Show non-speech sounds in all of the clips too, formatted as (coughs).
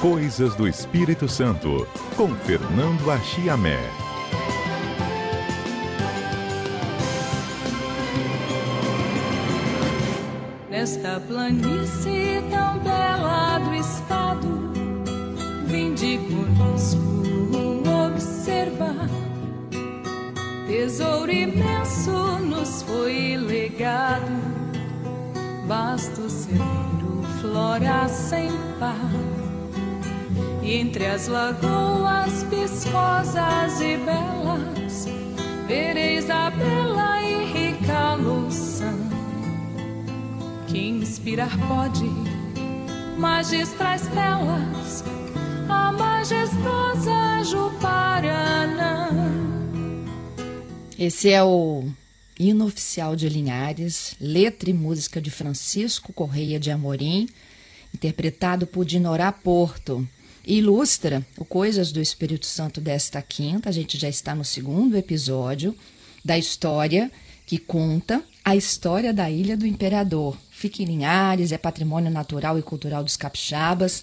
Coisas do Espírito Santo, com Fernando Achiamé. Nesta planície tão bela do estado, vinde conosco observar. Tesouro imenso nos foi legado, vasto celeiro, flora sem par. Entre as lagoas piscosas e belas, vereis a bela e rica loção que inspirar pode magistrais telas, a majestosa Juparanã. Esse é o hino oficial de Linhares, letra e música de Francisco Correia de Amorim, interpretado por Dinorá Porto. Ilustra o Coisas do Espírito Santo desta quinta. A gente já está no segundo episódio da história que conta a história da Ilha do Imperador. Fica em Linhares, é patrimônio natural e cultural dos capixabas.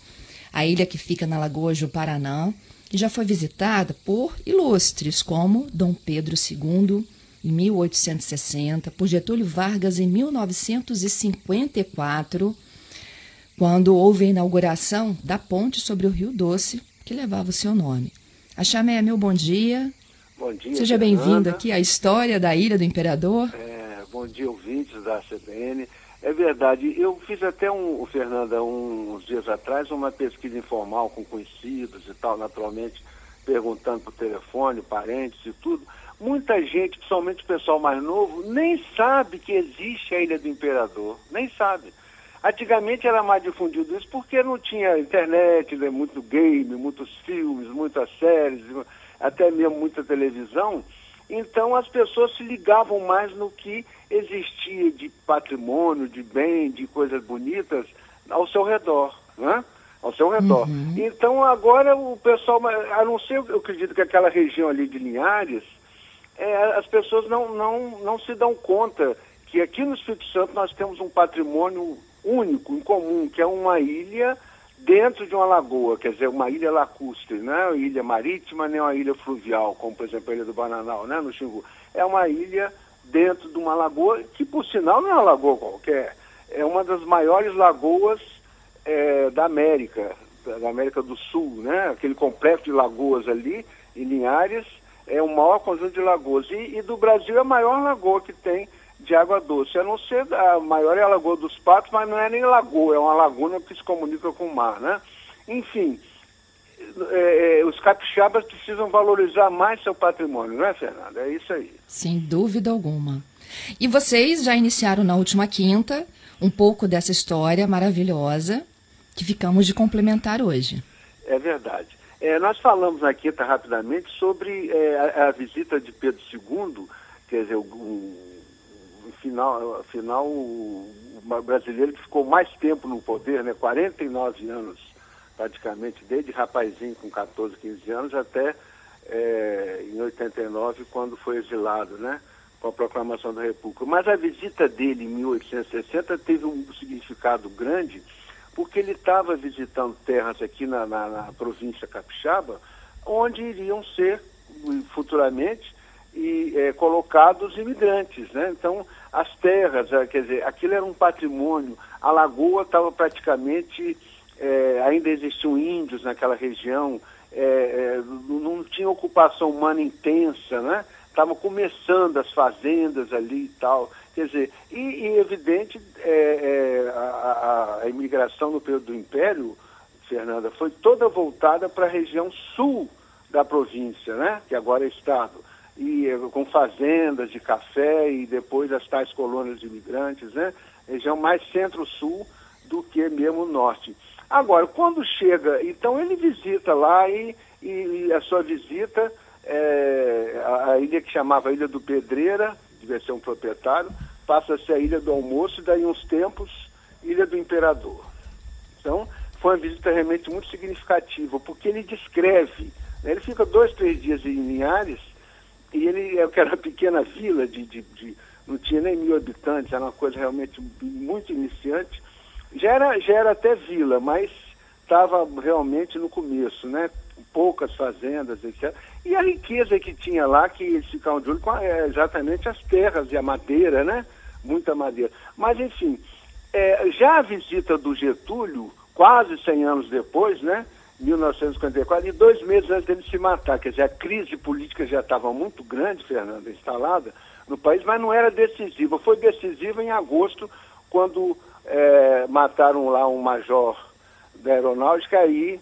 A ilha que fica na Lagoa Juparanã e já foi visitada por ilustres como Dom Pedro II em 1860, por Getúlio Vargas em 1954 quando houve a inauguração da ponte sobre o Rio Doce, que levava o seu nome. Achamé, meu bom dia. Bom dia. Seja bem-vindo aqui à história da Ilha do Imperador. É, bom dia, ouvintes da CBN. É verdade, eu fiz até, um, Fernanda, um, uns dias atrás, uma pesquisa informal com conhecidos e tal, naturalmente, perguntando por telefone, parentes e tudo. Muita gente, principalmente o pessoal mais novo, nem sabe que existe a Ilha do Imperador, nem sabe. Antigamente era mais difundido isso porque não tinha internet, né, muito game, muitos filmes, muitas séries, até mesmo muita televisão. Então as pessoas se ligavam mais no que existia de patrimônio, de bem, de coisas bonitas ao seu redor, né? Ao seu redor. Uhum. Então agora o pessoal, a não ser, eu acredito que aquela região ali de Linhares, é, as pessoas não, não, não se dão conta que aqui no Espírito Santo nós temos um patrimônio único, em comum, que é uma ilha dentro de uma lagoa, quer dizer, uma ilha lacustre, não é uma ilha marítima nem uma ilha fluvial, como por exemplo a ilha do Bananal, né, no Xingu. É uma ilha dentro de uma lagoa, que por sinal não é uma lagoa qualquer, é uma das maiores lagoas é, da América, da América do Sul, né? Aquele complexo de lagoas ali, em Linhares, é o maior conjunto de lagoas. E, e do Brasil é a maior lagoa que tem de água doce. A não ser a maior é a Lagoa dos Patos, mas não é nem lagoa, é uma laguna que se comunica com o mar, né? Enfim, é, é, os capixabas precisam valorizar mais seu patrimônio, não é, Fernanda? É isso aí. Sem dúvida alguma. E vocês já iniciaram na última quinta um pouco dessa história maravilhosa que ficamos de complementar hoje. É verdade. É, nós falamos na quinta rapidamente sobre é, a, a, visita de Pedro II, quer dizer, o, o final, final o brasileiro que ficou mais tempo no poder, né, 49 anos praticamente, desde rapazinho com 14, 15 anos até é, em 89, quando foi exilado, né, com a proclamação da República. Mas a visita dele em 1860 teve um significado grande, porque ele estava visitando terras aqui na, na, na província capixaba, onde iriam ser futuramente e é, colocados imigrantes, né? Então as terras, é, quer dizer, aquilo era um patrimônio. A lagoa estava praticamente é, ainda existiam índios naquela região, é, é não tinha ocupação humana intensa, né? Estavam começando as fazendas ali e tal. Quer dizer, e, e evidente, a, a imigração no período do Império, Fernanda, foi toda voltada para a região sul da província, né? Que agora é Estado e eh, com fazendas de café e depois as tais colônias de imigrantes, né? Região mais centro-sul do que mesmo norte. Agora, quando chega, então ele visita lá e, e, e a sua visita, é, a, a, ilha que chamava Ilha do Pedreira, devia ser um proprietário, passa a ser a Ilha do Almoço e daí uns tempos, Ilha do Imperador. Então, foi uma visita realmente muito significativa, porque ele descreve, né, ele fica dois, três dias em Linhares, e ele é era uma pequena vila de, de, de, não tinha nem mil habitantes, era uma coisa realmente muito iniciante. Já era, já era até vila, mas estava realmente no começo, né? Poucas fazendas, etc. E a riqueza que tinha lá, que eles ficavam de olho é, exatamente as terras e a madeira, né? Muita madeira. Mas, enfim, é, já a visita do Getúlio, quase 100 anos depois, né? 1954, e dois meses antes dele se matar. Quer dizer, a crise política já estava muito grande, Fernanda, instalada no país, mas não era decisiva. Foi decisiva em agosto, quando é, mataram lá um major da aeronáutica, aí,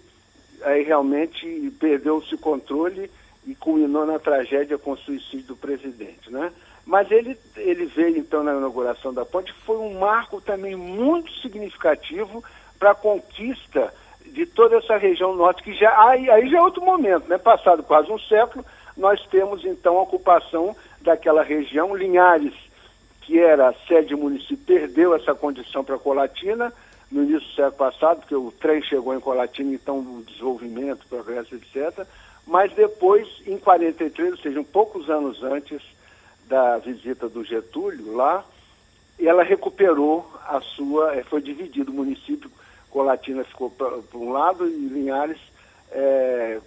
aí realmente perdeu-se o controle e culminou na tragédia com o suicídio do presidente, né? Mas ele, ele veio então na inauguração da ponte, foi um marco também muito significativo para a conquista de toda essa região norte, que já aí, aí já é outro momento, né? Passado quase um século, nós temos então a ocupação daquela região, Linhares, que era sede município, perdeu essa condição para Colatina no início do século passado, porque o trem chegou em Colatina, então o desenvolvimento, progresso, etc. Mas depois, em 43, ou seja, um poucos anos antes da visita do Getúlio lá, ela recuperou a sua, eh, foi dividido o município, Colatina ficou para um lado e Linhares é,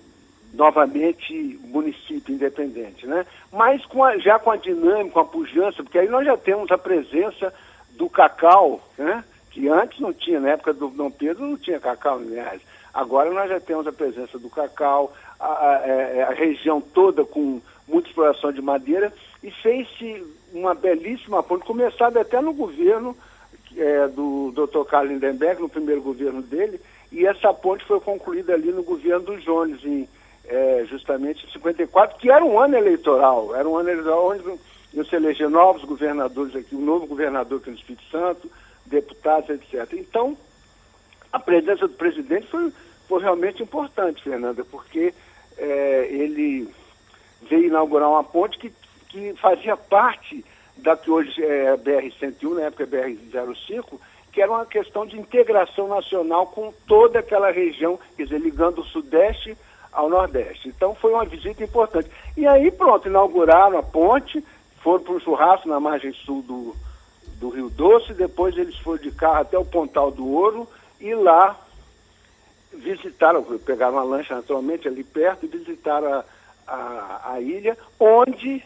novamente município independente, né? Mas com a, já com a dinâmica, com a pujança, porque aí nós já temos a presença do cacau, né? Que antes não tinha, na época do Dom Pedro não tinha cacau em Linhares. Agora nós já temos a presença do cacau, a, a, a é, região toda com muita exploração de madeira e fez-se uma belíssima ponte, começada até no governo é, do Dr. Carlos Lindenberg, no primeiro governo dele, e essa ponte foi concluída ali no governo do Jones, em, é, justamente em 54, que era um ano eleitoral, era um ano eleitoral onde iam se eleger novos governadores aqui, um novo governador aqui no Espírito Santo, deputados, etc. Então, a presença do presidente foi, foi realmente importante, Fernanda, porque é, ele veio inaugurar uma ponte que, que fazia parte da que hoje é a BR-101, na época é BR-05, que era uma questão de integração nacional com toda aquela região, quer dizer, ligando o Sudeste ao Nordeste. Então foi uma visita importante. E aí, pronto, inauguraram a ponte, foram para um churrasco na margem sul do, do Rio Doce, depois eles foram de carro até o Pontal do Ouro e lá visitaram, pegaram uma lancha naturalmente ali perto e visitaram a, a, a ilha, onde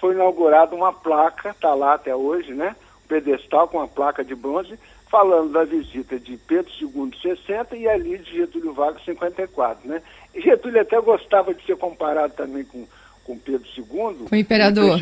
foi inaugurada uma placa, está lá até hoje, né? Um pedestal com uma placa de bronze, falando da visita de Pedro II 60 e ali de Getúlio Vargas 54, né? E Getúlio até gostava de ser comparado também com, com Pedro II. Com o imperador.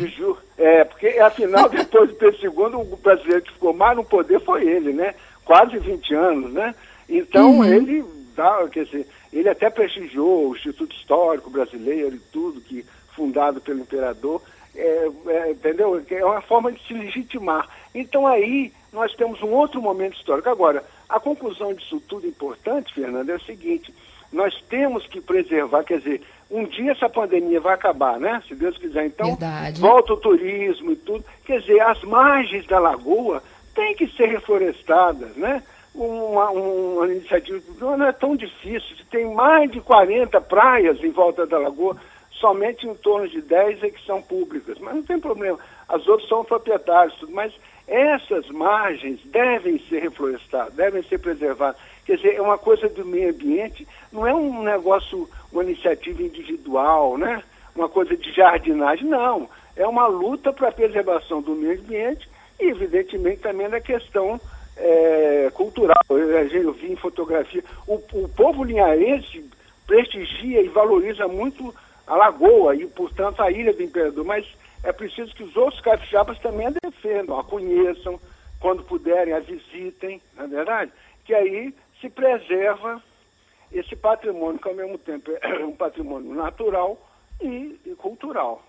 É, porque afinal, (laughs) depois de Pedro II, o brasileiro que ficou mais no poder foi ele, né? Quase 20 anos, né? Então, uhum. ele, dá, quer dizer, ele até prestigiou o Instituto Histórico Brasileiro e tudo, que fundado pelo imperador é, é, entendeu? É uma forma de se legitimar. Então aí nós temos um outro momento histórico. Agora, a conclusão disso tudo importante, Fernando, é o seguinte: nós temos que preservar, quer dizer, um dia essa pandemia vai acabar, né? Se Deus quiser. Então, Verdade. volta o turismo e tudo. Quer dizer, as margens da lagoa têm que ser reflorestadas, né? Uma, uma iniciativa não é tão difícil. Tem mais de 40 praias em volta da lagoa somente em torno de 10 é que são públicas, mas não tem problema. As outras são proprietários, mas essas margens devem ser reflorestadas, devem ser preservadas. Quer dizer, é uma coisa do meio ambiente, não é um negócio, uma iniciativa individual, né? uma coisa de jardinagem, não. É uma luta para a preservação do meio ambiente e, evidentemente, também da questão é, cultural. Eu, eu vi em fotografia, o, o povo linharense prestigia e valoriza muito a lagoa e, portanto, a ilha do Imperador, mas é preciso que os outros capixabas também a defendam, a conheçam, quando puderem, a visitem, não é verdade? Que aí se preserva esse patrimônio, que ao mesmo tempo é (coughs) um patrimônio natural e, e cultural.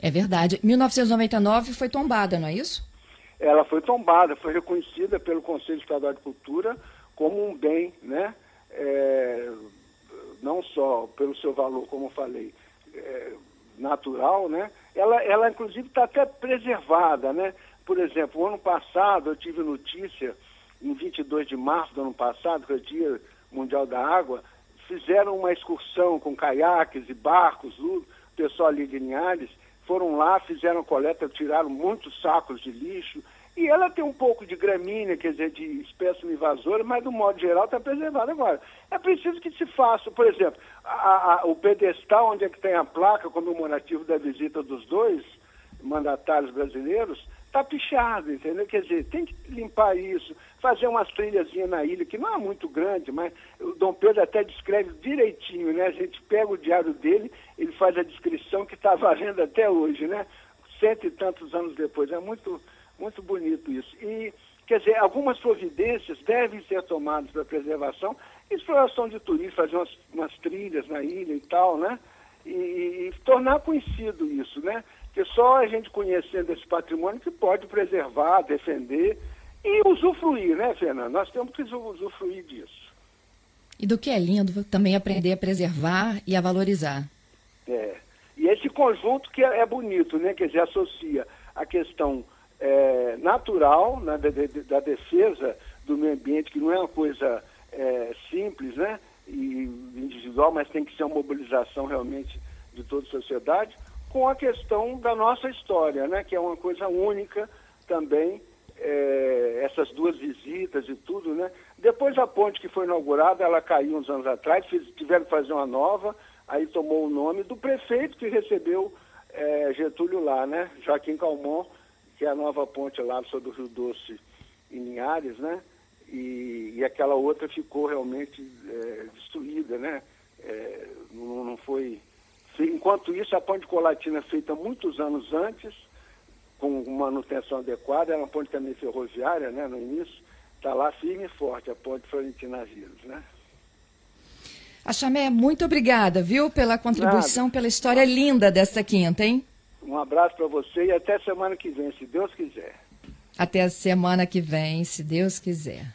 É verdade. 1999 foi tombada, não é isso? Ela foi tombada, foi reconhecida pelo Conselho Estadual de Cultura como um bem, né? É, não só pelo seu valor, como falei, é, natural, né? Ela, ela inclusive está até preservada, né? Por exemplo, o ano passado eu tive notícia, em 22 de março do ano passado, que é o Dia Mundial da Água, fizeram uma excursão com caiaques e barcos, o pessoal ali de Linhares, foram lá, fizeram coleta, tiraram muitos sacos de lixo, E ela tem um pouco de gramínea, quer dizer, de espécie invasora, mas do modo geral está preservada agora. É preciso que se faça, por exemplo, a, a, o pedestal onde é que tem a placa comemorativa da visita dos dois mandatários brasileiros, está pichado, entendeu? Quer dizer, tem que limpar isso, fazer umas trilhazinhas na ilha, que não é muito grande, mas o Dom Pedro até descreve direitinho, né? A gente pega o diário dele, ele faz a descrição que está valendo até hoje, né? Cento e tantos anos depois. É muito, muito bonito isso. E, quer dizer, algumas providências devem ser tomadas para preservação, exploração de turismo, fazer umas, umas trilhas na ilha e tal, né? E, e tornar conhecido isso, né? que só a gente conhecendo esse patrimônio que pode preservar, defender e usufruir, né, Fernando? Nós temos que usufruir disso. E do que é lindo também aprender a preservar e a valorizar. É. E esse conjunto que é, é bonito, né? Quer dizer, associa a questão é, natural né, da, da, defesa do meio ambiente, que não é uma coisa é, simples, né? E individual, mas tem que ser uma mobilização realmente de toda a sociedade, com a questão da nossa história, né, que é uma coisa única também, é, essas duas visitas e tudo, né? Depois a ponte que foi inaugurada, ela caiu uns anos atrás, fiz, tiveram que fazer uma nova, aí tomou o nome do prefeito que recebeu é, Getúlio lá, né? Joaquim Calmon, que é a nova ponte lá sobre o Rio Doce em Linhares, né? E, e aquela outra ficou realmente é, destruída, né? É, não, não foi Enquanto isso, a ponte colatina feita muitos anos antes, com manutenção adequada, era uma ponte também ferroviária, né, no início, está lá firme e forte, a ponte Florentina Vírus, né? Achamé, muito obrigada, viu, pela contribuição, Nada. pela história linda desta quinta, hein? Um abraço para você e até semana que vem, se Deus quiser. Até a semana que vem, se Deus quiser.